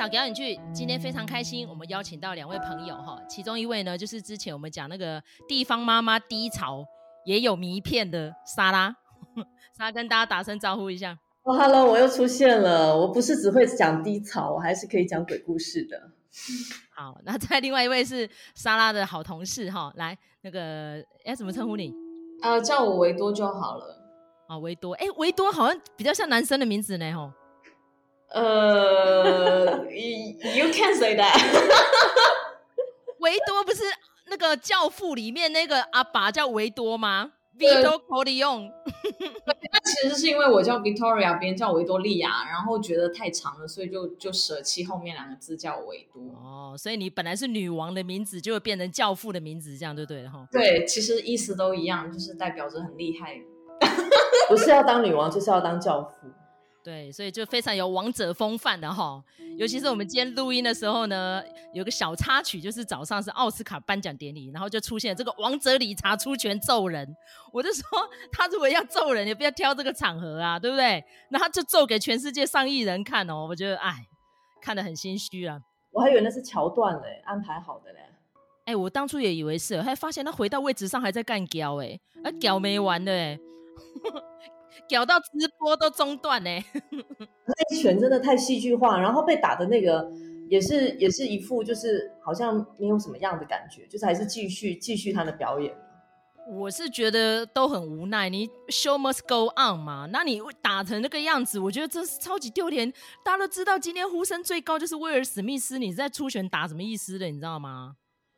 扫表演剧，今天非常开心，我们邀请到两位朋友哈，其中一位呢就是之前我们讲那个地方妈妈低潮也有迷片的莎拉，莎拉跟大家打声招呼一下。哦，Hello，我又出现了，我不是只会讲低潮，我还是可以讲鬼故事的。好，那再另外一位是莎拉的好同事哈，来那个哎怎么称呼你？呃，叫我维多就好了。啊，维多，哎，维多好像比较像男生的名字呢吼。呃、uh,，You can say that。维多不是那个教父里面那个阿爸叫维多吗？Vito Corleone。那其实是因为我叫 Victoria，别人叫维多利亚，然后觉得太长了，所以就就舍弃后面两个字叫维多。哦，所以你本来是女王的名字，就会变成教父的名字，这样对不对？哈。对，其实意思都一样，就是代表着很厉害。不是要当女王，就是要当教父。对，所以就非常有王者风范的哈，尤其是我们今天录音的时候呢，有个小插曲，就是早上是奥斯卡颁奖典礼，然后就出现这个王者理查出拳揍人，我就说他如果要揍人，也不要挑这个场合啊，对不对？那他就揍给全世界上亿人看哦，我觉得哎，看得很心虚啊。我还以为那是桥段嘞，安排好的嘞。哎，我当初也以为是，还发现他回到位置上还在干屌哎，啊屌没完的哎。搞到直播都中断呢，那一拳真的太戏剧化，然后被打的那个也是也是一副就是好像没有什么样的感觉，就是还是继续继续他的表演。我是觉得都很无奈，你 show must go on 嘛，那你打成那个样子，我觉得真是超级丢脸。大家都知道今天呼声最高就是威尔史密斯，你在出拳打什么意思的，你知道吗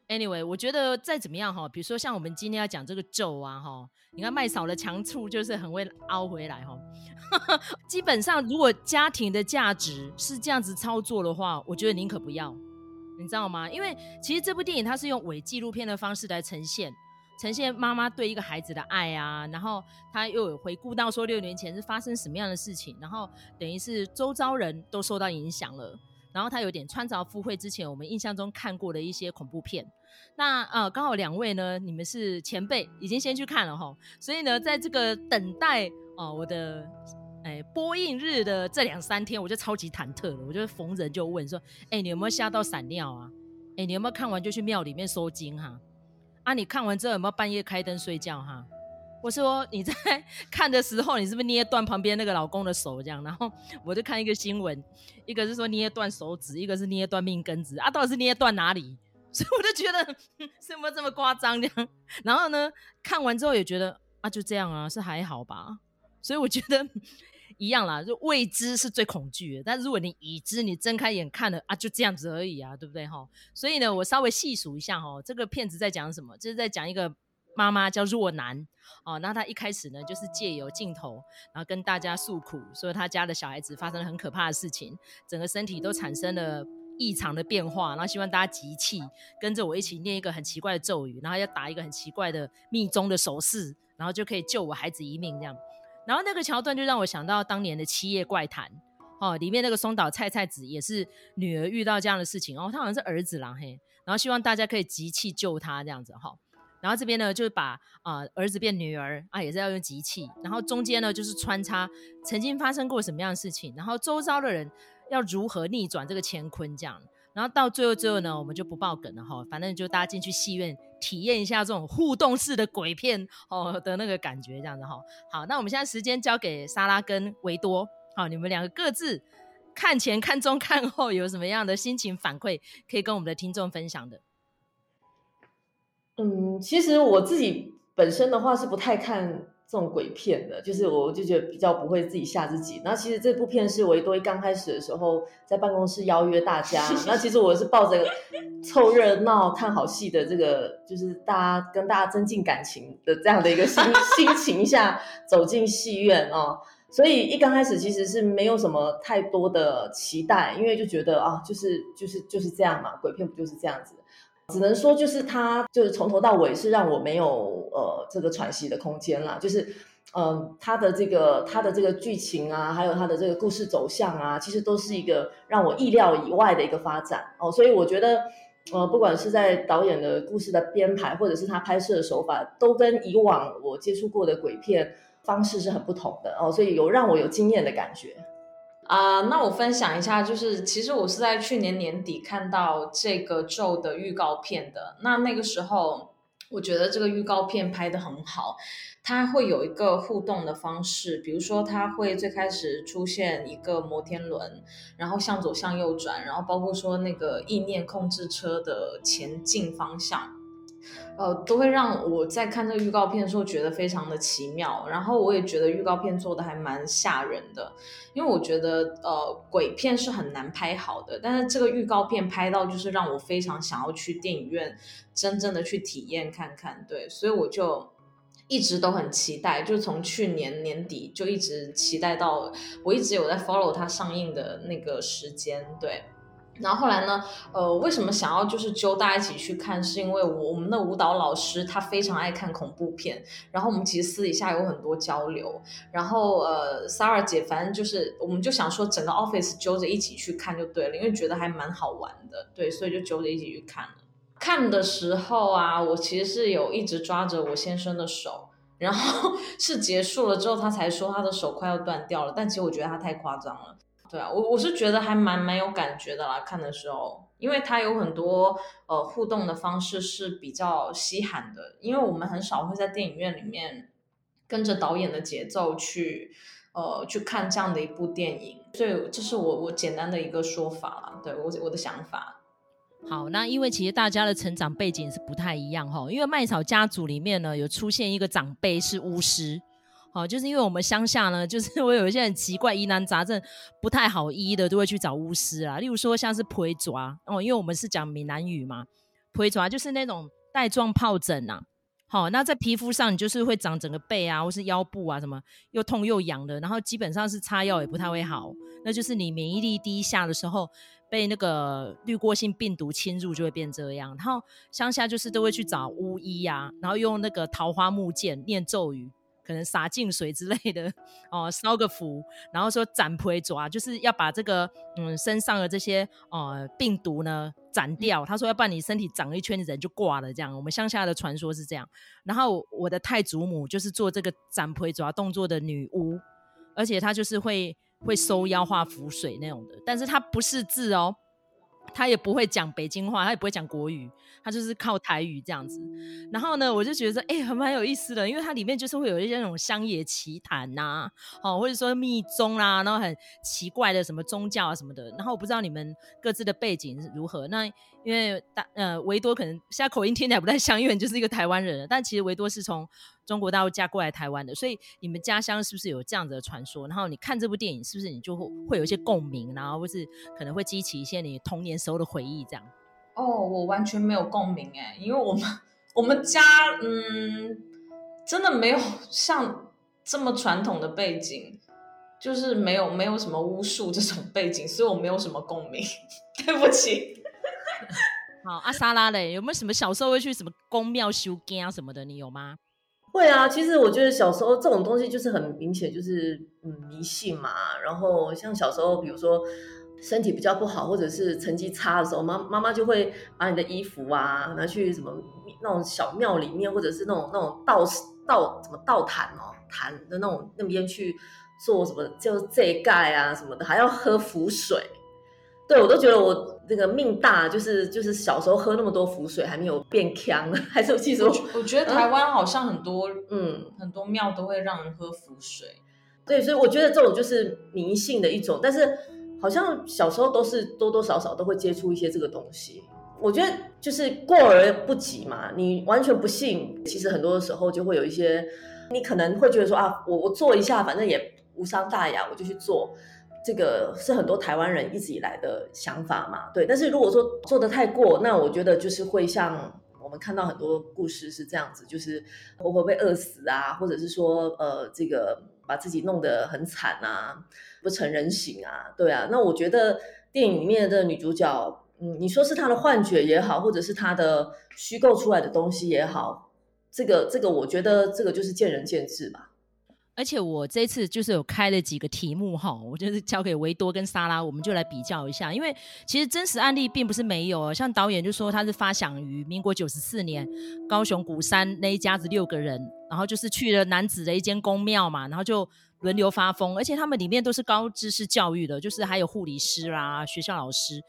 ？Anyway，我觉得再怎么样哈，比如说像我们今天要讲这个咒啊哈，你看麦嫂的强处就是很会凹回来哈。基本上，如果家庭的价值是这样子操作的话，我觉得宁可不要，你知道吗？因为其实这部电影它是用伪纪录片的方式来呈现，呈现妈妈对一个孩子的爱啊，然后他又有回顾到说六年前是发生什么样的事情，然后等于是周遭人都受到影响了。然后他有点穿凿附会之前我们印象中看过的一些恐怖片，那呃刚好两位呢，你们是前辈，已经先去看了哈，所以呢，在这个等待哦、我的哎播映日的这两三天，我就超级忐忑了，我就逢人就问说，哎你有没有吓到闪尿啊？哎你有没有看完就去庙里面收惊哈？啊你看完之后有没有半夜开灯睡觉哈？我说你在 看的时候，你是不是捏断旁边那个老公的手这样？然后我就看一个新闻，一个是说捏断手指，一个是捏断命根子啊，到底是捏断哪里？所以我就觉得是不是这么夸张这样？然后呢，看完之后也觉得啊，就这样啊，是还好吧？所以我觉得一样啦，就未知是最恐惧的。但如果你已知，你睁开眼看了啊，就这样子而已啊，对不对哈？所以呢，我稍微细数一下哈，这个片子在讲什么？就是在讲一个。妈妈叫若男哦，那他一开始呢，就是借由镜头，然后跟大家诉苦，说他家的小孩子发生了很可怕的事情，整个身体都产生了异常的变化，然后希望大家集气，跟着我一起念一个很奇怪的咒语，然后要打一个很奇怪的密宗的手势，然后就可以救我孩子一命这样。然后那个桥段就让我想到当年的《七夜怪谈》哦，里面那个松岛菜菜子也是女儿遇到这样的事情，哦，她好像是儿子啦嘿，然后希望大家可以集气救他这样子哈。然后这边呢，就是把啊、儿子变女儿啊，也是要用集气。然后中间呢，就是穿插曾经发生过什么样的事情，然后周遭的人要如何逆转这个乾坤这样。然后到最后最后呢，我们就不爆梗了哈，反正就大家进去戏院体验一下这种互动式的鬼片哦的那个感觉这样子哈。好，那我们现在时间交给莎拉跟维多，好，你们两个各自看前、看中、看后有什么样的心情反馈，可以跟我们的听众分享的。嗯，其实我自己本身的话是不太看这种鬼片的，就是我就觉得比较不会自己吓自己。那其实这部片是维多刚开始的时候在办公室邀约大家，那其实我是抱着凑热闹看好戏的这个，就是大家跟大家增进感情的这样的一个心 心情下走进戏院哦，所以一刚开始其实是没有什么太多的期待，因为就觉得啊，就是就是就是这样嘛，鬼片不就是这样子。只能说，就是他，就是从头到尾是让我没有呃这个喘息的空间啦。就是，嗯、他的这个他的这个剧情啊，还有他的这个故事走向啊，其实都是一个让我意料以外的一个发展哦。所以我觉得，呃，不管是在导演的故事的编排，或者是他拍摄的手法，都跟以往我接触过的鬼片方式是很不同的哦。所以有让我有惊艳的感觉。啊、那我分享一下，就是其实我是在去年年底看到这个咒的预告片的。那那个时候，我觉得这个预告片拍得很好，它会有一个互动的方式，比如说它会最开始出现一个摩天轮，然后向左向右转，然后包括说那个意念控制车的前进方向。呃，都会让我在看这个预告片的时候觉得非常的奇妙，然后我也觉得预告片做的还蛮吓人的，因为我觉得呃鬼片是很难拍好的，但是这个预告片拍到就是让我非常想要去电影院真正的去体验看看，对，所以我就一直都很期待，就从去年年底就一直期待到我一直有在 follow 它上映的那个时间，对。然后后来呢？呃，为什么想要就是揪大家一起去看？是因为我我们的舞蹈老师他非常爱看恐怖片，然后我们其实私底下有很多交流。然后呃，Sara 姐反正就是，我们就想说整个 office 揪着一起去看就对了，因为觉得还蛮好玩的，对，所以就揪着一起去看了。看的时候啊，我其实是有一直抓着我先生的手，然后 是结束了之后他才说他的手快要断掉了，但其实我觉得他太夸张了。对啊，我我是觉得还蛮蛮有感觉的啦，看的时候，因为它有很多呃互动的方式是比较稀罕的，因为我们很少会在电影院里面跟着导演的节奏去呃去看这样的一部电影，所以这是我我简单的一个说法啦，对我我的想法。好，那因为其实大家的成长背景是不太一样哈，因为麦草家族里面呢有出现一个长辈是巫师。好，就是因为我们乡下呢，就是 我有一些很奇怪疑难杂症不太好医的，都会去找巫师啊。例如说像是皮蛇哦，因为我们是讲闽南语嘛，皮蛇就是那种带状疱疹呐。好，那在皮肤上你就是会长整个背啊，或是腰部啊什么又痛又痒的，然后基本上是擦药也不太会好。那就是你免疫力低下的时候，被那个滤过性病毒侵入就会变这样。然后乡下就是都会去找巫医呀、啊，然后用那个桃花木剑念咒语。可能洒净水之类的哦，烧个符，然后说斩皮蛇，就是要把这个嗯身上的这些呃病毒呢斩掉。他说要不然你身体长了一圈，人就挂了。这样，我们乡下的传说是这样。然后我的太祖母就是做这个斩皮蛇动作的女巫，而且她就是会会收妖化符水那种的，但是她不识字哦。他也不会讲北京话，他也不会讲国语，他就是靠台语这样子。然后呢，我就觉得哎、欸，还蛮有意思的，因为它里面就是会有一些那种乡野奇谈呐、啊，哦，或者说密宗啦、啊，然后很奇怪的什么宗教啊什么的。然后我不知道你们各自的背景是如何。那因为大呃维多可能现在口音听起来不太像，因为你就是一个台湾人，但其实维多是从中国大陆嫁过来台湾的，所以你们家乡是不是有这样子的传说？然后你看这部电影，是不是你就会会有一些共鸣，然后或是可能会激起一些你童年时候的回忆？这样？哦，我完全没有共鸣哎，因为我们我们家嗯，真的没有像这么传统的背景，就是没有没有什么巫术这种背景，所以我没有什么共鸣。对不起。好，阿莎拉嘞，有没有什么小时候会去什么宫庙修经啊什么的？你有吗？会啊，其实我觉得小时候这种东西就是很明显，就是嗯迷信嘛。然后像小时候，比如说身体比较不好，或者是成绩差的时候，妈妈妈就会把你的衣服啊拿去什么那种小庙里面，或者是那种那种道道什么道坛哦坛的那种那边去做什么，就这一盖啊什么的，还要喝符水。对，我都觉得我那个命大，就是就是小时候喝那么多符水，还没有变强，还是记住。我觉得台湾好像很多，嗯，很多庙都会让人喝符水。对，所以我觉得这种就是迷信的一种，但是好像小时候都是多多少少都会接触一些这个东西。我觉得就是过而不及嘛，你完全不信，其实很多的时候就会有一些，你可能会觉得说啊，我我做一下，反正也无伤大雅，我就去做。这个是很多台湾人一直以来的想法嘛，对。但是如果说做得太过，那我觉得就是会像我们看到很多故事是这样子，就是活活被饿死啊，或者是说呃这个把自己弄得很惨啊，不成人形啊，对啊。那我觉得电影里面的女主角，嗯，你说是她的幻觉也好，或者是她的虚构出来的东西也好，这个这个我觉得这个就是见仁见智吧。而且我这次就是有开了几个题目哈，我就是交给维多跟莎拉，我们就来比较一下。因为其实真实案例并不是没有，像导演就说他是发想于民国九十四年，高雄鼓山那一家子六个人，然后就是去了男子的一间宫庙嘛，然后就轮流发疯，而且他们里面都是高知识教育的，就是还有护理师啦、学校老师，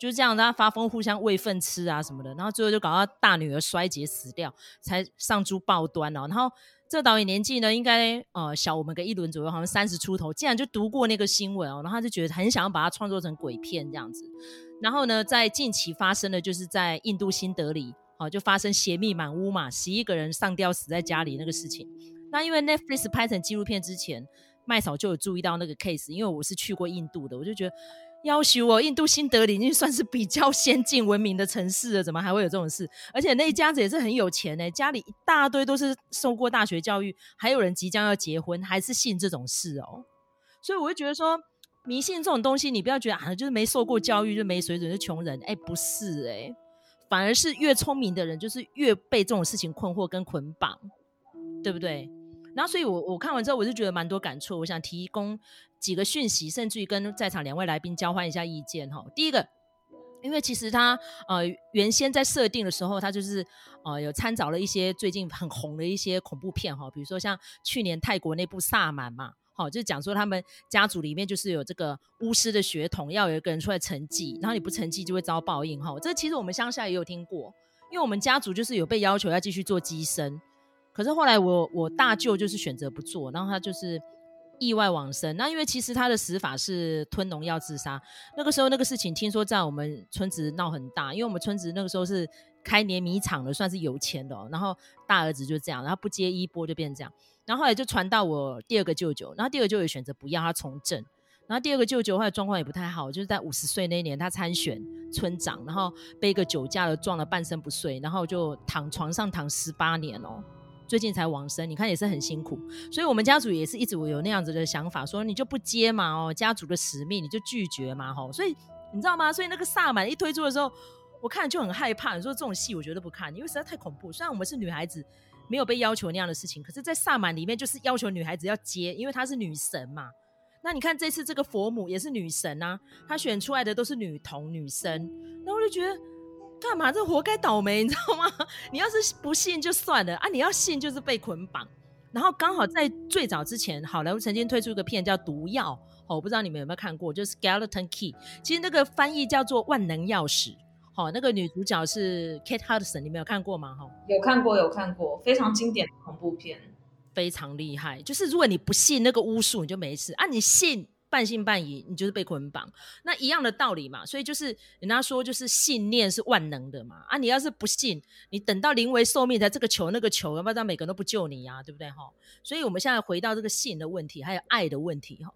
就是这样，大家发疯，互相喂粪吃啊什么的，然后最后就搞到大女儿衰竭死掉，才上珠报端哦。然后这个导演年纪呢，应该呃小我们个一轮左右，好像三十出头，竟然就读过那个新闻哦，然后他就觉得很想要把它创作成鬼片这样子。然后呢，在近期发生的就是在印度新德里，哦，就发生血迹满屋嘛，十一个人上吊死在家里那个事情。那因为 Netflix 拍成纪录片之前，麦嫂就有注意到那个 case，因为我是去过印度的，我就觉得要求我印度新德里已经算是比较先进文明的城市了，怎么还会有这种事？而且那一家子也是很有钱呢、家里一大堆都是受过大学教育，还有人即将要结婚，还是信这种事哦。所以我就觉得说，迷信这种东西，你不要觉得啊，就是没受过教育就没水准，是穷人。哎、不是哎、反而是越聪明的人，就是越被这种事情困惑跟捆绑，对不对？然后，所以我我看完之后，我就觉得蛮多感触。我想提供几个讯息，甚至于跟在场两位来宾交换一下意见哈。第一个，因为其实他呃原先在设定的时候，他就是呃有参照了一些最近很红的一些恐怖片哈，比如说像去年泰国那部《萨满》嘛，好，就是讲说他们家族里面就是有这个巫师的血统，要有一个人出来承继，然后你不承继就会遭报应哈。这其实我们乡下也有听过，因为我们家族就是有被要求要继续做乩身。可是后来我我大舅就是选择不做，然后他就是意外往生。那因为其实他的死法是吞农药自杀。那个时候那个事情听说在我们村子闹很大，因为我们村子那个时候是开碾米厂的，算是有钱的哦。然后大儿子就这样，然后不接衣钵就变成这样。然后后来就传到我第二个舅舅，然后第二个舅舅选择不要他从政。然后第二个舅舅后来状况也不太好，就是在五十岁那一年他参选村长，然后被一个酒驾的撞了半身不遂，然后就躺床上躺十八年哦。最近才往生，你看也是很辛苦，所以我们家族也是一直有那样子的想法，说你就不接嘛，哦，家族的使命你就拒绝嘛，吼，所以你知道吗？所以那个萨满一推出的时候，我看就很害怕。你说这种戏我绝对不看，因为实在太恐怖。虽然我们是女孩子，没有被要求那样的事情，可是，在萨满里面就是要求女孩子要接，因为她是女神嘛。那你看这次这个佛母也是女神啊，她选出来的都是女童女生，那我就觉得。干嘛？这活该倒霉，你知道吗？你要是不信就算了啊，你要信就是被捆绑。然后刚好在最早之前，好莱坞曾经推出一个片叫《毒药》，哦，我不知道你们有没有看过，就是《Skeleton Key》。其实那个翻译叫做《万能钥匙》。好，那个女主角是 Kate Hudson，你们有看过吗？哈，有看过，有看过，非常经典的恐怖片，非常厉害。就是如果你不信那个巫术，你就没事啊；你信。半信半疑，你就是被捆绑，那一样的道理嘛。所以就是人家说，就是信念是万能的嘛。啊，你要是不信，你等到临危受命才这个求那个求，要不然每个人都不救你呀、啊，对不对哈？所以我们现在回到这个信的问题，还有爱的问题哈。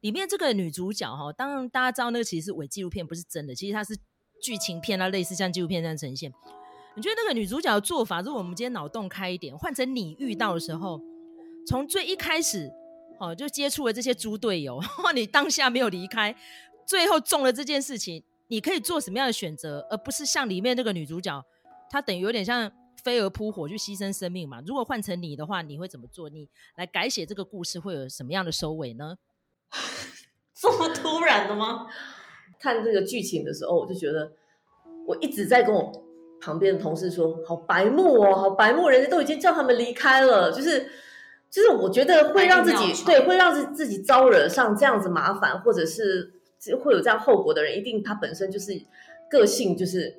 里面这个女主角哈，当然大家知道那个其实是伪纪录片，不是真的。其实它是剧情片啊，类似像纪录片这样呈现。你觉得那个女主角的做法，如果我们今天脑洞开一点，换成你遇到的时候，从最一开始。哦，就接触了这些猪队友，你当下没有离开，最后中了这件事情，你可以做什么样的选择，而不是像里面那个女主角，她等于有点像飞蛾扑火去牺牲生命嘛？如果换成你的话，你会怎么做？你来改写这个故事会有什么样的收尾呢？这么突然的吗？看这个剧情的时候，我就觉得我一直在跟我旁边的同事说，好白目哦，好白目，人家都已经叫他们离开了，就是。就是我觉得会让自己对，会让自自己招惹上这样子麻烦，或者是会有这样后果的人，一定他本身就是个性就是，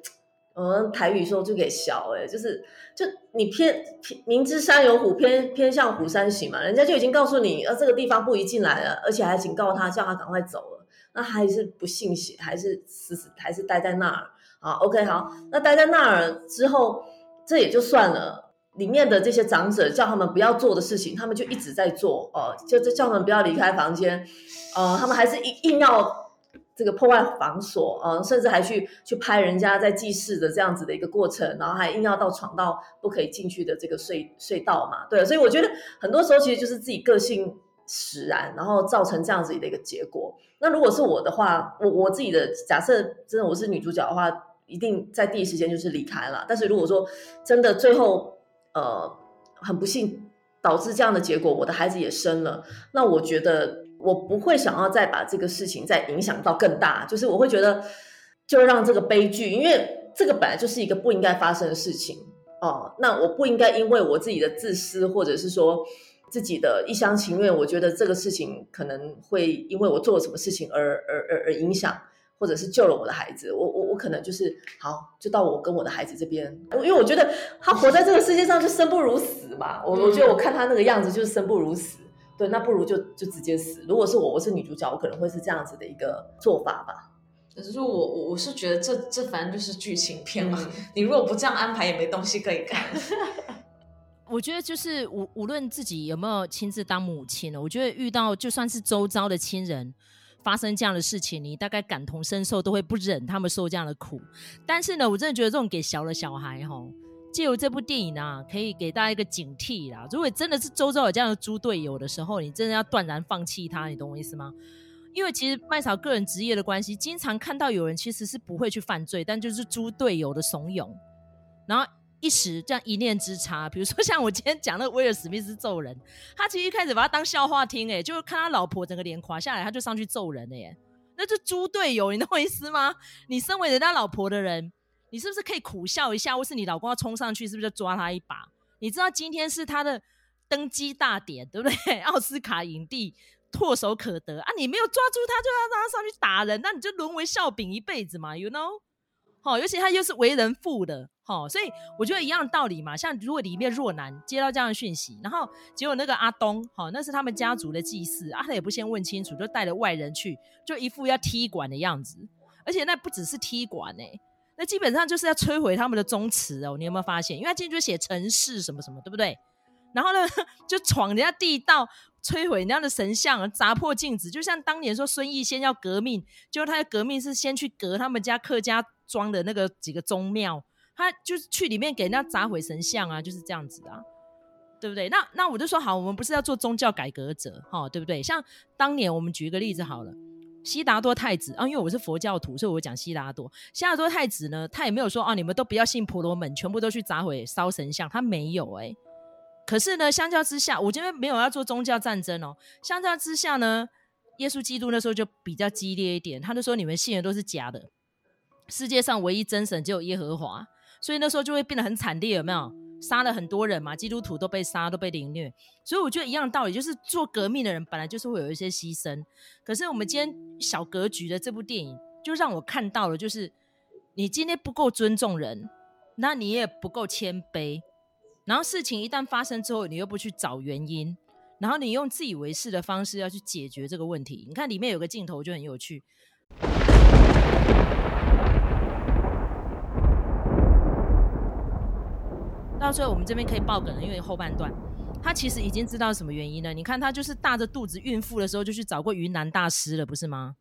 嗯，台语说就给小哎，就是就你偏偏明知山有虎，偏偏向虎山行嘛，人家就已经告诉你，呃，这个地方不宜进来了，而且还警告他，叫他赶快走了，那还是不信邪，还是死死还是待在那儿啊？OK，好，那待在那儿之后，这也就算了。里面的这些长者叫他们不要做的事情，他们就一直在做，呃，就叫他们不要离开房间，呃，他们还是硬硬要这个破坏房锁，呃，甚至还去去拍人家在祭祀的这样子的一个过程，然后还硬要到闯到不可以进去的这个隧隧道嘛，对，所以我觉得很多时候其实就是自己个性使然，然后造成这样子的一个结果。那如果是我的话，我我自己的假设，真的我是女主角的话，一定在第一时间就是离开了。但是如果说真的最后，呃，很不幸导致这样的结果，我的孩子也生了。那我觉得我不会想要再把这个事情再影响到更大，就是我会觉得就让这个悲剧，因为这个本来就是一个不应该发生的事情哦。那我不应该因为我自己的自私，或者是说自己的一厢情愿，我觉得这个事情可能会因为我做了什么事情而而而而影响，或者是救了我的孩子，我我我可能就是好，就到我跟我的孩子这边，因为我觉得他活在这个世界上就生不如死嘛，我我觉得我看他那个样子就是生不如死，对，那不如就就直接死。如果是我，我是女主角，我可能会是这样子的一个做法吧。可是我我我是觉得这这反正就是剧情片嘛，嗯、你如果不这样安排，也没东西可以看。我觉得就是无无论自己有没有亲自当母亲呢，我觉得遇到就算是周遭的亲人发生这样的事情，你大概感同身受，都会不忍他们受这样的苦。但是呢，我真的觉得这种给小的小孩哈，借由这部电影啊，可以给大家一个警惕啦。如果真的是周遭有这样的猪队友的时候，你真的要断然放弃他，你懂我意思吗？因为其实麦嫂个人职业的关系，经常看到有人其实是不会去犯罪，但就是猪队友的怂恿，然后一时这样一念之差，比如说像我今天讲那个威尔史密斯揍人，他其实一开始把他当笑话听，哎，就看他老婆整个脸垮下来，他就上去揍人了耶，那就猪队友，你懂我意思吗？你身为人家老婆的人，你是不是可以苦笑一下，或是你老公要冲上去，是不是就抓他一把？你知道今天是他的登基大典，对不对？奥斯卡影帝。唾手可得啊！你没有抓住他，就要让他上去打人，那你就沦为笑柄一辈子嘛，you know？好，尤其他又是为人父的，好，所以我觉得一样的道理嘛。像如果里面若男接到这样的讯息，然后结果那个阿东，好，那是他们家族的祭祀啊，他也不先问清楚，就带了外人去，就一副要踢馆的样子，而且那不只是踢馆哎，那基本上就是要摧毁他们的宗祠哦。你有没有发现？因为他进去写陈氏什么什么，对不对？然后呢，就闯人家地道。摧毁人家的神像，砸破镜子，就像当年说孙逸仙要革命，结果他的革命是先去革他们家客家庄的那个几个宗庙，他就是去里面给人家砸毁神像啊，就是这样子啊，对不对？那那我就说好，我们不是要做宗教改革者，哈，对不对？像当年我们举一个例子好了，悉达多太子啊，因为我是佛教徒，所以我讲悉达多。悉达多太子呢，他也没有说啊，你们都不要信婆罗门，全部都去砸毁烧神像，他没有哎、可是呢，相较之下，我这边没有要做宗教战争哦。相较之下呢，耶稣基督那时候就比较激烈一点，他就说你们信的都是假的，世界上唯一真神只有耶和华，所以那时候就会变得很惨烈，有没有？杀了很多人嘛，基督徒都被杀，都被凌虐。所以我觉得一样的道理，就是做革命的人本来就是会有一些牺牲。可是我们今天小格局的这部电影，就让我看到了，就是你今天不够尊重人，那你也不够谦卑。然后事情一旦发生之后，你又不去找原因，然后你用自以为是的方式要去解决这个问题。你看里面有个镜头就很有趣。到最后我们这边可以爆梗了，因为后半段他其实已经知道什么原因了。你看他就是大着肚子孕妇的时候就去找过云南大师了，不是吗？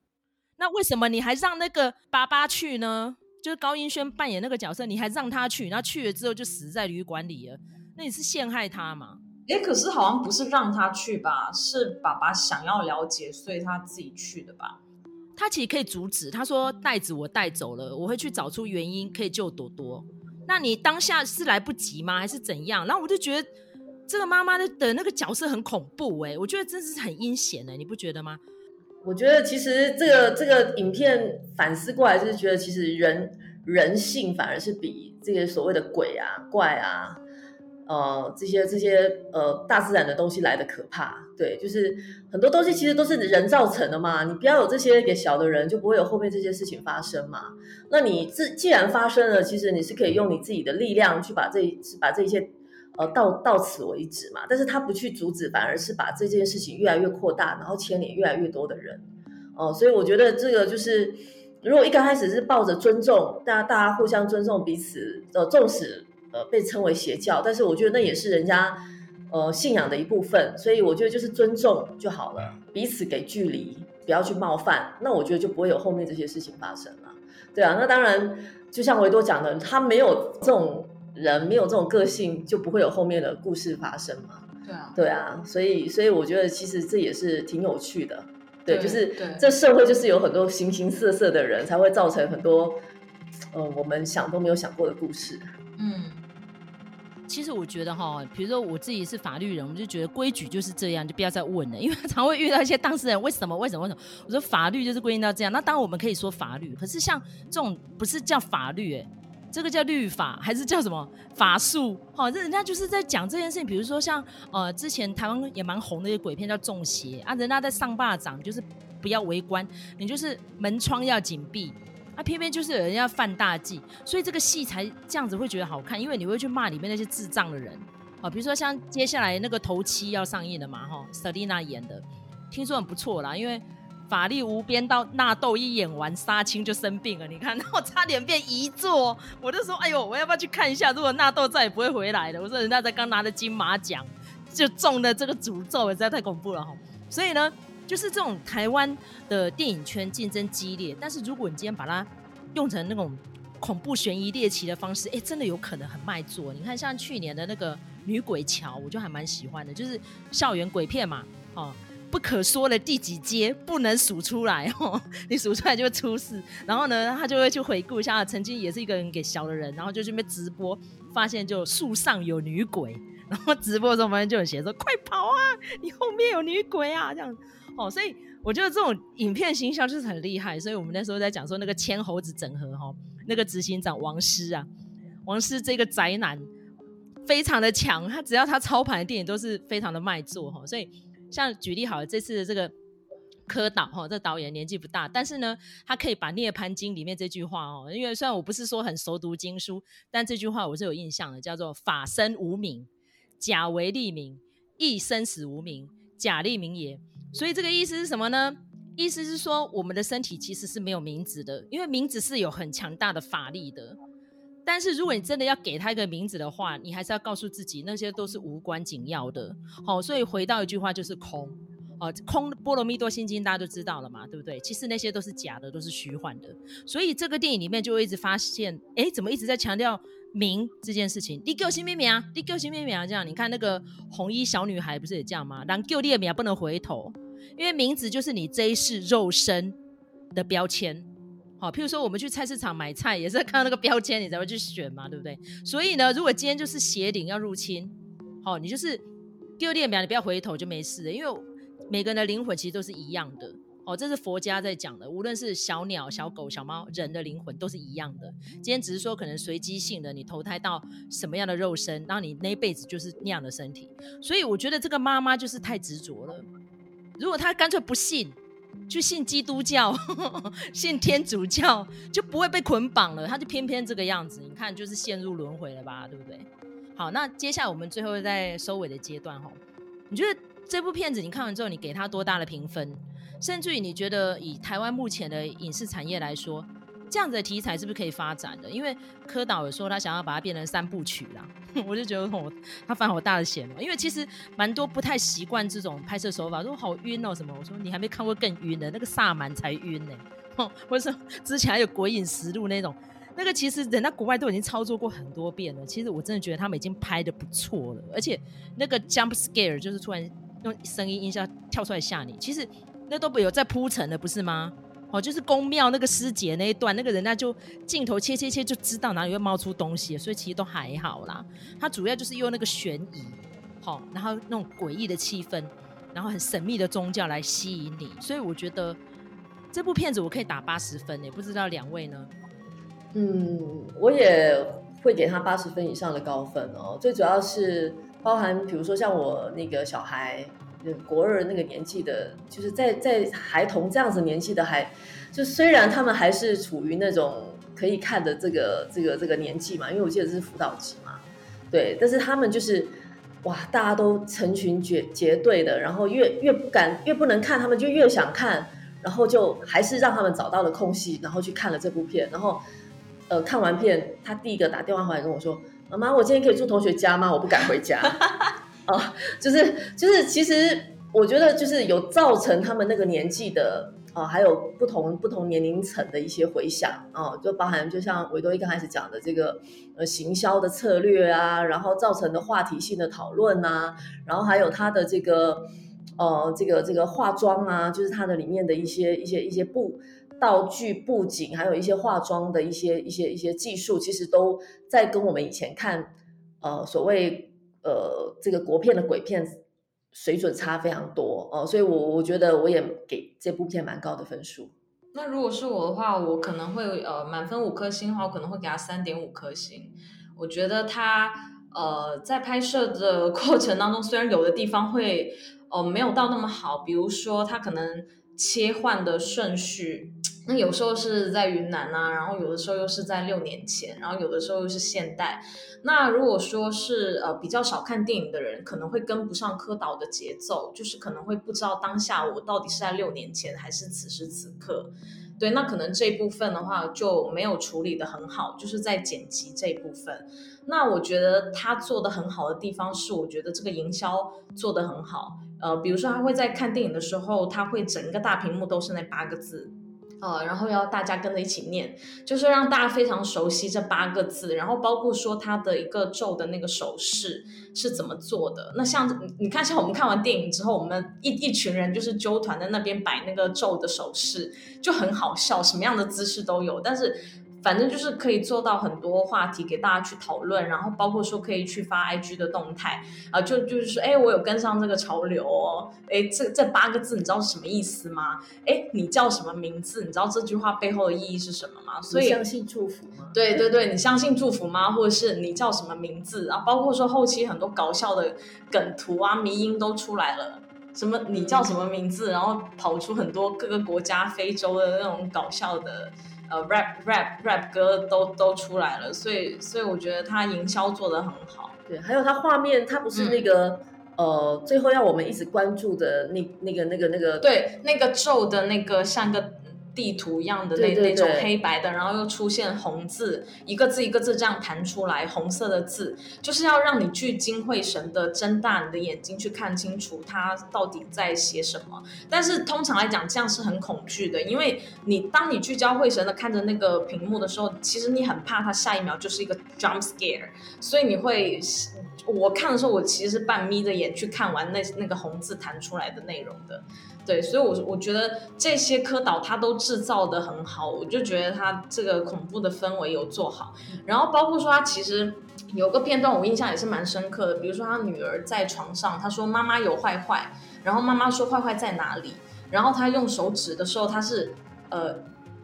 那为什么你还让那个爸爸去呢？就是高英轩扮演那个角色，你还让他去，然后去了之后就死在旅馆里了，那你是陷害他吗？哎，可是好像不是让他去吧，是爸爸想要了解，所以他自己去的吧？他其实可以阻止，他说袋子我带走了，我会去找出原因，可以救朵朵。那你当下是来不及吗？还是怎样？然后我就觉得这个妈妈的的那个角色很恐怖，哎，我觉得真是很阴险哎，你不觉得吗？我觉得其实这个这个影片反思过来，就是觉得其实人人性反而是比这些所谓的鬼啊、怪啊，呃，这些这些呃大自然的东西来的可怕。对，就是很多东西其实都是人造成的嘛。你不要有这些给小的人，就不会有后面这些事情发生嘛。那你自既然发生了，其实你是可以用你自己的力量去把这把这些。呃，到到此为止嘛，但是他不去阻止，反而是把这件事情越来越扩大，然后牵连越来越多的人，哦、呃，所以我觉得这个就是，如果一刚开始是抱着尊重，大家大家互相尊重彼此，呃，纵使呃被称为邪教，但是我觉得那也是人家呃信仰的一部分，所以我觉得就是尊重就好了，彼此给距离，不要去冒犯，那我觉得就不会有后面这些事情发生了，对啊，那当然就像维多讲的，他没有这种。人没有这种个性，就不会有后面的故事发生嘛。对啊，对啊，所以，所以我觉得其实这也是挺有趣的。对，对就是这社会就是有很多形形色色的人，才会造成很多，呃，我们想都没有想过的故事。嗯，其实我觉得哈，比如说我自己是法律人，我就觉得规矩就是这样，就不要再问了，因为 常会遇到一些当事人，为什么？为什么？为什么？我说法律就是规定到这样，那当然我们可以说法律，可是像这种不是叫法律，哎。这个叫律法还是叫什么法术？好，人家就是在讲这件事情。比如说像呃，之前台湾也蛮红的一个鬼片叫《中邪》啊，人家在上坝掌，就是不要围观，你就是门窗要紧闭啊，偏偏就是有人要犯大忌，所以这个戏才这样子会觉得好看，因为你会去骂里面那些智障的人。啊，比如说像接下来那个头七要上映的嘛，哈，Selina 演的，听说很不错啦，因为。法力无边到纳豆一演完，杀青就生病了。你看，我差点变遗作，我就说，哎呦，我要不要去看一下？如果纳豆再也不会回来了，我说人家才刚拿了金马奖，就中了这个诅咒，实在太恐怖了哈。所以呢，就是这种台湾的电影圈竞争激烈，但是如果你今天把它用成那种恐怖悬疑猎奇的方式，哎，真的有可能很卖座。你看，像去年的那个女鬼桥，我就还蛮喜欢的，就是校园鬼片嘛，哦。不可说的第几阶不能数出来哦，你数出来就会出事。然后呢，他就会去回顾一下，曾经也是一个人给小的人，然后就去那边直播，发现就树上有女鬼。然后直播的时候，发现就有写说：“快跑啊，你后面有女鬼啊！”这样哦，所以我觉得这种影片行销就是很厉害。所以我们那时候在讲说那个千猴子整合哈，那个执行长王师啊，王师这个宅男非常的强，他只要他操盘的电影都是非常的卖座哈，所以。像举例好了，这次的这个柯导哈，这导演年纪不大，但是呢，他可以把《涅槃经》里面这句话哦，因为虽然我不是说很熟读经书，但这句话我是有印象的，叫做“法身无名，假为立名；亦生死无名，假立名也”。所以这个意思是什么呢？意思是说，我们的身体其实是没有名字的，因为名字是有很强大的法力的。但是如果你真的要给他一个名字的话，你还是要告诉自己那些都是无关紧要的。好，所以回到一句话就是空。哦，空波罗蜜多心经大家都知道了嘛，对不对？其实那些都是假的，都是虚幻的。所以这个电影里面就会一直发现，哎，怎么一直在强调名这件事情？你给我新命名啊，你给我新命名啊，这样你看那个红衣小女孩不是也这样吗？让给我列名不能回头，因为名字就是你这一世肉身的标签。好，譬如说我们去菜市场买菜，也是看到那个标签，你才会去选嘛，对不对？所以呢，如果今天就是邪灵要入侵，好，你就是丢脸表，你不要回头就没事了，因为每个人的灵魂其实都是一样的。哦，这是佛家在讲的，无论是小鸟、小狗、小猫，人的灵魂都是一样的。今天只是说可能随机性的，你投胎到什么样的肉身，然后你那一辈子就是那样的身体。所以我觉得这个妈妈就是太执着了。如果她干脆不信。去信基督教，信天主教，就不会被捆绑了。她就偏偏这个样子，你看就是陷入轮回了吧，对不对？好，那接下来我们最后在收尾的阶段哈，你觉得这部片子你看完之后，你给他多大的评分？甚至于你觉得以台湾目前的影视产业来说？这样子的题材是不是可以发展的？因为柯导有说他想要把它变成三部曲啦，我就觉得我他犯好大的险哦。因为其实蛮多不太习惯这种拍摄手法，说好晕哦什么。我说你还没看过更晕的，那个萨满才晕呢。或者说之前还有《鬼影实录》那种，那个其实人家国外都已经操作过很多遍了。其实我真的觉得他们已经拍得不错了，而且那个 jump scare 就是突然用声音音效跳出来吓你，其实那都不有在铺陈的，不是吗？哦，就是宫庙那个师姐那一段，那个人家就镜头切切切就知道哪里会冒出东西，所以其实都还好啦。它主要就是用那个悬疑，好、然后那种诡异的气氛，然后很神秘的宗教来吸引你。所以我觉得这部片子我可以打八十分，也不知道两位呢？嗯，我也会给他八十分以上的高分哦。最主要是包含，比如说像我那个小孩。国二那个年纪的，就是在在孩童这样子年纪的孩，就虽然他们还是处于那种可以看的这个这个这个年纪嘛，因为我记得是辅导级嘛，对，但是他们就是哇，大家都成群结结队的，然后越越不敢越不能看，他们就越想看，然后就还是让他们找到了空隙，然后去看了这部片，然后呃看完片，他第一个打电话回来跟我说：“妈妈，我今天可以住同学家吗？我不敢回家。” 啊，就是就是，其实我觉得就是有造成他们那个年纪的啊、还有不同不同年龄层的一些回响啊、就包含就像维多一刚开始讲的这个呃行销的策略啊，然后造成的话题性的讨论啊，然后还有他的这个呃这个这个化妆啊，就是它的里面的一些一些一些布道具布景，还有一些化妆的一些一些一些技术，其实都在跟我们以前看呃所谓。呃，这个国片的鬼片水准差非常多哦，所以我我觉得我也给这部片蛮高的分数。那如果是我的话，我可能会呃满分五颗星的话，我可能会给他三点五颗星。我觉得他呃在拍摄的 过程当中，虽然有的地方会呃没有到那么好，比如说他可能切换的顺序。那有时候是在云南啊，然后有的时候又是在六年前，然后有的时候又是现代。那如果说是呃比较少看电影的人，可能会跟不上柯导的节奏，就是可能会不知道当下我到底是在六年前还是此时此刻。对，那可能这一部分的话就没有处理得很好，就是在剪辑这一部分。那我觉得他做得很好的地方是，我觉得这个营销做得很好。呃，比如说他会在看电影的时候，他会整个大屏幕都是那八个字。呃，然后要大家跟着一起念，就是让大家非常熟悉这八个字，然后包括说它的一个咒的那个手势是怎么做的。那像你看，像我们看完电影之后，我们一一群人就是揪团在那边摆那个咒的手势，就很好笑，什么样的姿势都有，但是。反正就是可以做到很多话题给大家去讨论，然后包括说可以去发 IG 的动态啊，就就是说，哎，我有跟上这个潮流哦，哎，这这八个字你知道是什么意思吗？哎，你叫什么名字？你知道这句话背后的意义是什么吗？所以相信祝福吗？对对对，你相信祝福吗？或者是你叫什么名字啊？包括说后期很多搞笑的梗图啊、迷音都出来了，什么你叫什么名字？然后跑出很多各个国家、非洲的那种搞笑的。呃，rap rap rap 歌都都出来了，所以所以我觉得他营销做得很好。对，还有他画面，他不是那个、嗯、呃，最后要我们一直关注的那那个那个那个，对，那个咒的那个像个。地图一样的那那种黑白的，然后又出现红字，一个字一个字这样弹出来，红色的字，就是要让你聚精会神的睁大你的眼睛去看清楚它到底在写什么。但是通常来讲，这样是很恐惧的，因为你当你聚焦会神的看着那个屏幕的时候，其实你很怕它下一秒就是一个 jump scare，所以你会，我看的时候，我其实是半眯着眼去看完那那个红字弹出来的内容的。对，所以我，我觉得这些科导他都制造的很好，我就觉得他这个恐怖的氛围有做好。然后包括说他其实有个片段我印象也是蛮深刻的，比如说他女儿在床上，他说妈妈有坏坏，然后妈妈说坏坏在哪里，然后他用手指的时候，他是呃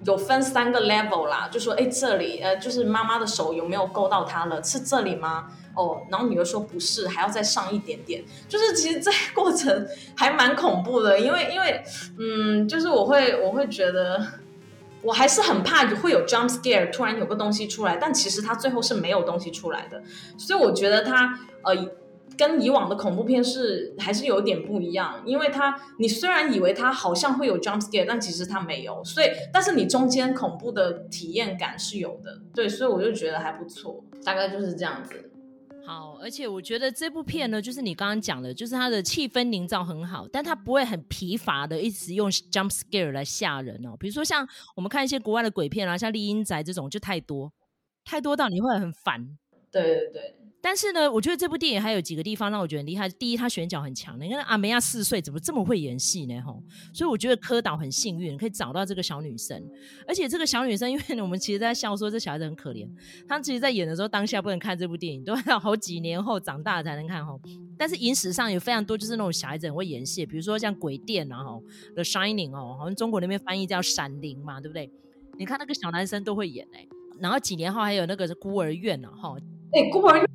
有分三个 level 啦，就说哎这里呃就是妈妈的手有没有够到他了，是这里吗？哦，然后女儿说不是，还要再上一点点，就是其实这过程还蛮恐怖的，因为因为嗯，就是我会我会觉得，我还是很怕会有 jump scare，突然有个东西出来，但其实它最后是没有东西出来的，所以我觉得它呃跟以往的恐怖片是还是有点不一样，因为它你虽然以为它好像会有 jump scare，但其实它没有，所以但是你中间恐怖的体验感是有的，对，所以我就觉得还不错，大概就是这样子。好，而且我觉得这部片呢，就是你刚刚讲的，就是它的气氛营造很好，但它不会很疲乏的一直用 jump scare 来吓人哦。比如说像我们看一些国外的鬼片啊，像《丽音宅》这种就太多，太多到你会很烦。对对对。但是呢，我觉得这部电影还有几个地方让我觉得很厉害。第一，他选角很强，你看阿梅亚四岁怎么这么会演戏呢？吼，所以我觉得柯导很幸运，可以找到这个小女生。而且这个小女生，因为我们其实在笑说这小孩子很可怜，她其实在演的时候当下不能看这部电影，都要好几年后长大了才能看吼。但是影史上有非常多就是那种小孩子很会演戏，比如说像《鬼店》啊，吼，《The Shining》哦，好像中国那边翻译叫《闪灵》嘛，对不对？你看那个小男生都会演哎。然后几年后还有那个孤儿院啊，吼。哎、欸，孤儿院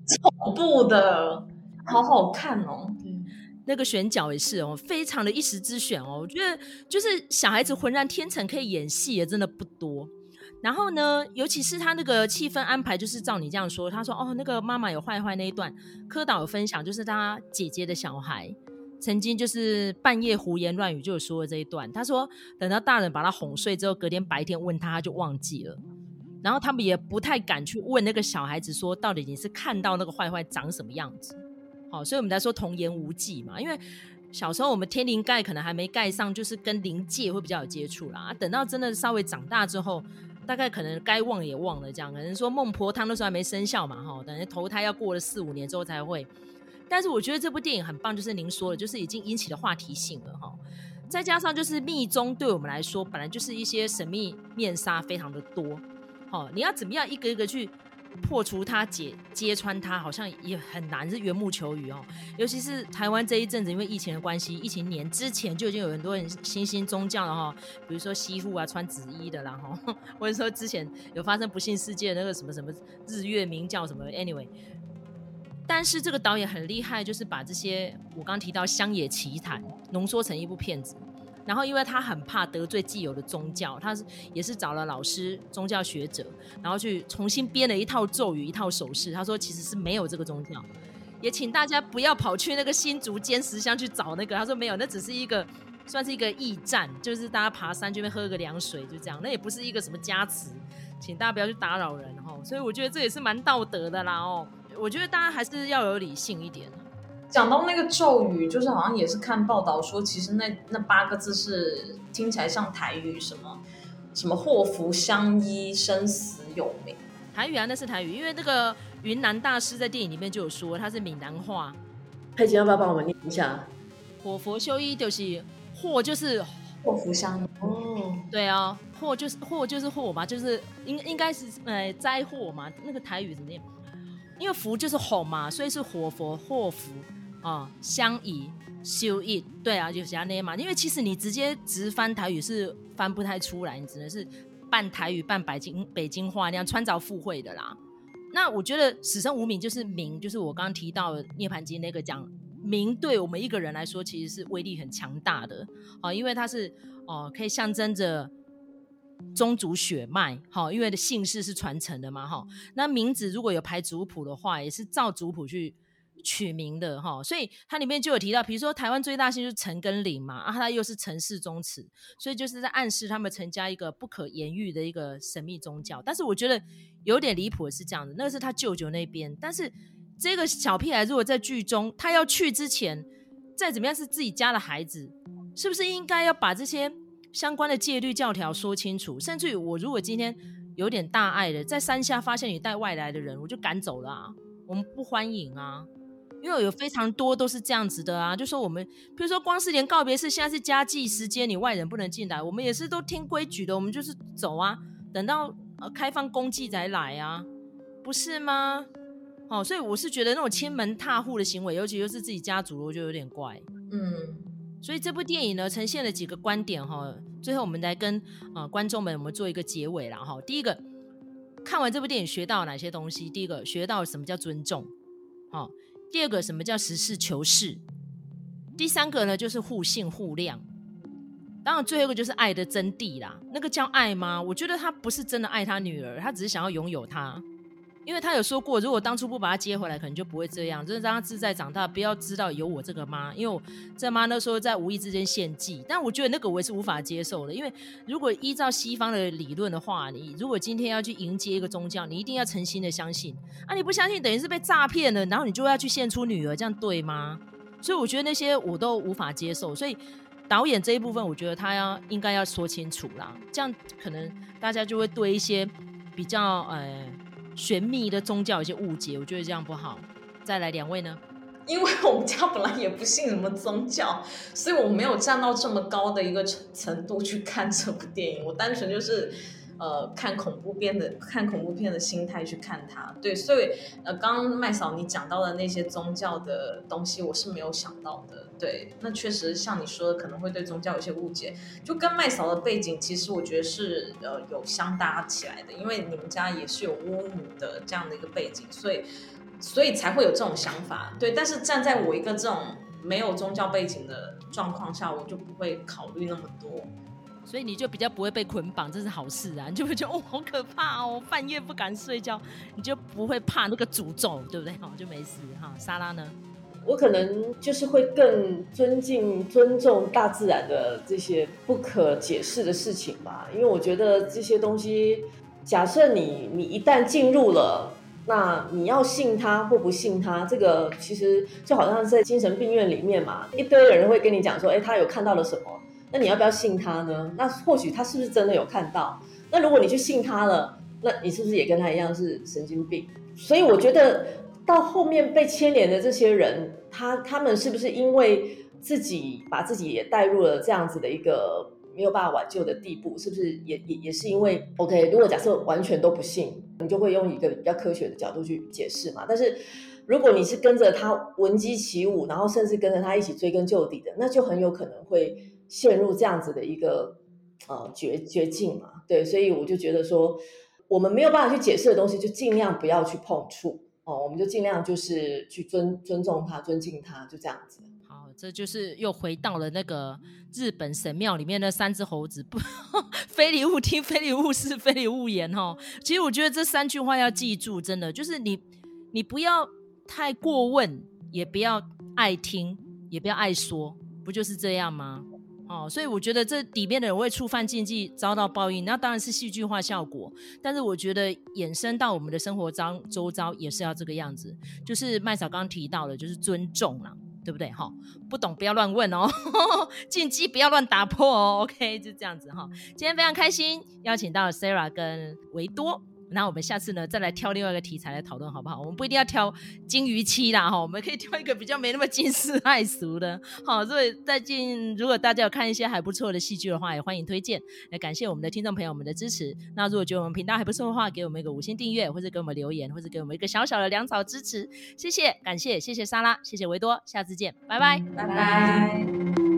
恐怖的，好好看哦。嗯，那个选角也是哦，非常的一时之选哦。我觉得就是小孩子浑然天成可以演戏也真的不多。然后呢，尤其是他那个气氛安排，就是照你这样说，他说哦，那个妈妈有坏坏那一段，柯导有分享，就是他姐姐的小孩曾经就是半夜胡言乱语，就有说了这一段。他说等到大人把他哄睡之后，隔天白天问他，他就忘记了。然后他们也不太敢去问那个小孩子说，到底你是看到那个坏坏长什么样子？好，所以我们在说童言无忌嘛。因为小时候我们天灵盖可能还没盖上，就是跟灵界会比较有接触啦。等到真的稍微长大之后，大概可能该忘也忘了，这样可能说孟婆汤那时候还没生效嘛，哈，等于投胎要过了四五年之后才会。但是我觉得这部电影很棒，就是您说的，就是已经引起了话题性了哈。再加上就是密宗对我们来说，本来就是一些神秘面纱非常的多。哦，你要怎么样一个一个去破除它、解揭穿它，好像也很难，是缘木求鱼哦。尤其是台湾这一阵子，因为疫情的关系，疫情年之前就已经有很多人新兴宗教了哈，比如说西户啊，穿紫衣的啦哈，或者说之前有发生不幸事件那个什么什么日月明教什么，anyway。但是这个导演很厉害，就是把这些我刚提到乡野奇谈浓缩成一部片子。然后，因为他很怕得罪既有的宗教，他是也是找了老师、宗教学者，然后去重新编了一套咒语、一套手势。他说其实是没有这个宗教，也请大家不要跑去那个新竹尖石乡去找那个。他说没有，那只是一个算是一个驿站，就是大家爬山这边喝个凉水，就这样。那也不是一个什么加持，请大家不要去打扰人哈。所以我觉得这也是蛮道德的啦哦。我觉得大家还是要有理性一点。讲到那个咒语，就是好像也是看报道说，其实那那八个字是听起来像台语，什么什么祸福相依，生死有命。台语啊，那是台语，因为那个云南大师在电影里面就有说，他是闽南话。佩姐要不要帮我们念一下？祸福相依就是祸就是祸福相依哦，对啊，祸就是祸就是祸嘛，就是应应该是呃灾祸嘛，那个台语怎么念？因为福就是吼嘛，所以是火佛祸福。哦，相宜修益，对啊，就是那嘛。因为其实你直接直翻台语是翻不太出来，你只能是半台语半北京北京话那样穿凿附会的啦。那我觉得死生无名就是名，就是我刚刚提到涅槃经那个讲名，对我们一个人来说其实是威力很强大的哦，因为它是哦可以象征着宗族血脉，好，因为的姓氏是传承的嘛，哈。那名字如果有排族谱的话，也是照族谱去。取名的哈，所以它里面就有提到，比如说台湾最大姓就是陈跟林嘛，啊，它又是陈氏宗祠，所以就是在暗示他们陈家一个不可言喻的一个神秘宗教。但是我觉得有点离谱的是这样的，那个是他舅舅那边，但是这个小屁孩如果在剧中他要去之前，再怎么样是自己家的孩子，是不是应该要把这些相关的戒律教条说清楚？甚至于我如果今天有点大爱的，在山下发现你带外来的人，我就赶走了啊，我们不欢迎啊。因为有非常多都是这样子的啊，就说我们，比如说光是连告别式，现在是家祭时间，你外人不能进来，我们也是都听规矩的，我们就是走啊，等到呃开放公祭再来啊，不是吗？哦，所以我是觉得那种亲门踏户的行为，尤其又是自己家族，我觉得有点怪。嗯，所以这部电影呢，呈现了几个观点哈，最后我们来跟啊、呃、观众们我们做一个结尾了哈。第一个，看完这部电影学到哪些东西？第一个，学到什么叫尊重，好。第二个，什么叫实事求是？第三个呢，就是互信互谅。当然，最后一个就是爱的真谛啦。那个叫爱吗？我觉得他不是真的爱他女儿，他只是想要拥有她。因为他有说过，如果当初不把他接回来，可能就不会这样。就是让他自在长大，不要知道有我这个妈。因为我这妈那时候在无意之间献祭，但我觉得那个我也是无法接受的。因为如果依照西方的理论的话，你如果今天要去迎接一个宗教，你一定要诚心的相信啊！你不相信，等于是被诈骗了，然后你就要去献出女儿，这样对吗？所以我觉得那些我都无法接受。所以导演这一部分，我觉得他要应该要说清楚啦，这样可能大家就会对一些比较呃。玄秘的宗教有些误解，我觉得这样不好。再来两位呢？因为我们家本来也不信什么宗教，所以我没有站到这么高的一个程程度去看这部电影。我单纯就是。呃，看恐怖片的看恐怖片的心态去看它，对，所以呃，刚麦嫂你讲到的那些宗教的东西，我是没有想到的，对，那确实像你说的，可能会对宗教有些误解，就跟麦嫂的背景，其实我觉得是呃有相搭起来的，因为你们家也是有巫女的这样的一个背景，所以所以才会有这种想法，对，但是站在我一个这种没有宗教背景的状况下，我就不会考虑那么多。所以你就比较不会被捆绑，这是好事啊！你就会觉得哦，好可怕哦，半夜不敢睡觉，你就不会怕那个诅咒，对不对？好，就没事哈。莎拉呢？我可能就是会更尊敬、尊重大自然的这些不可解释的事情吧，因为我觉得这些东西，假设你你一旦进入了，那你要信他或不信他，这个其实就好像在精神病院里面嘛，一堆人会跟你讲说，哎，他有看到了什么。那你要不要信他呢？那或许他是不是真的有看到？那如果你去信他了，那你是不是也跟他一样是神经病？所以我觉得到后面被牵连的这些人，他他们是不是因为自己把自己也带入了这样子的一个没有办法挽救的地步，是不是也也也是因为 OK？如果假设完全都不信，你就会用一个比较科学的角度去解释嘛。但是如果你是跟着他闻鸡起舞，然后甚至跟着他一起追根究底的，那就很有可能会陷入这样子的一个呃绝绝境嘛。对，所以我就觉得说，我们没有办法去解释的东西，就尽量不要去碰触哦，我们就尽量就是去尊尊重他、尊敬他，就这样子。好这就是又回到了那个日本神庙里面的三只猴子，不，非礼勿听，非礼勿视，非礼勿言哈。其实我觉得这三句话要记住，真的就是你，你不要太过问，也不要爱听，也不要爱说，不就是这样吗？哦，所以我觉得这里面的人会触犯禁忌，遭到报应，那当然是戏剧化效果。但是我觉得衍生到我们的生活当周遭也是要这个样子，就是麦嫂刚刚提到的，就是尊重啦。对不对？哈，不懂不要乱问哦，禁忌不要乱打破哦。OK，就这样子哈。今天非常开心，邀请到 Sarah 跟维多。那我们下次呢，再来挑另外一个题材来讨论，好不好？我们不一定要挑金鱼妻啦，哈，我们可以挑一个比较没那么惊世骇俗的。好，所以最近如果大家有看一些还不错的戏剧的话，也欢迎推荐。来感谢我们的听众朋友们的支持。那如果觉得我们频道还不错的话，给我们一个五星订阅，或者给我们留言，或者给我们一个小小的粮草支持，谢谢，感谢，谢谢莎拉，谢谢维多，下次见，拜拜，拜拜。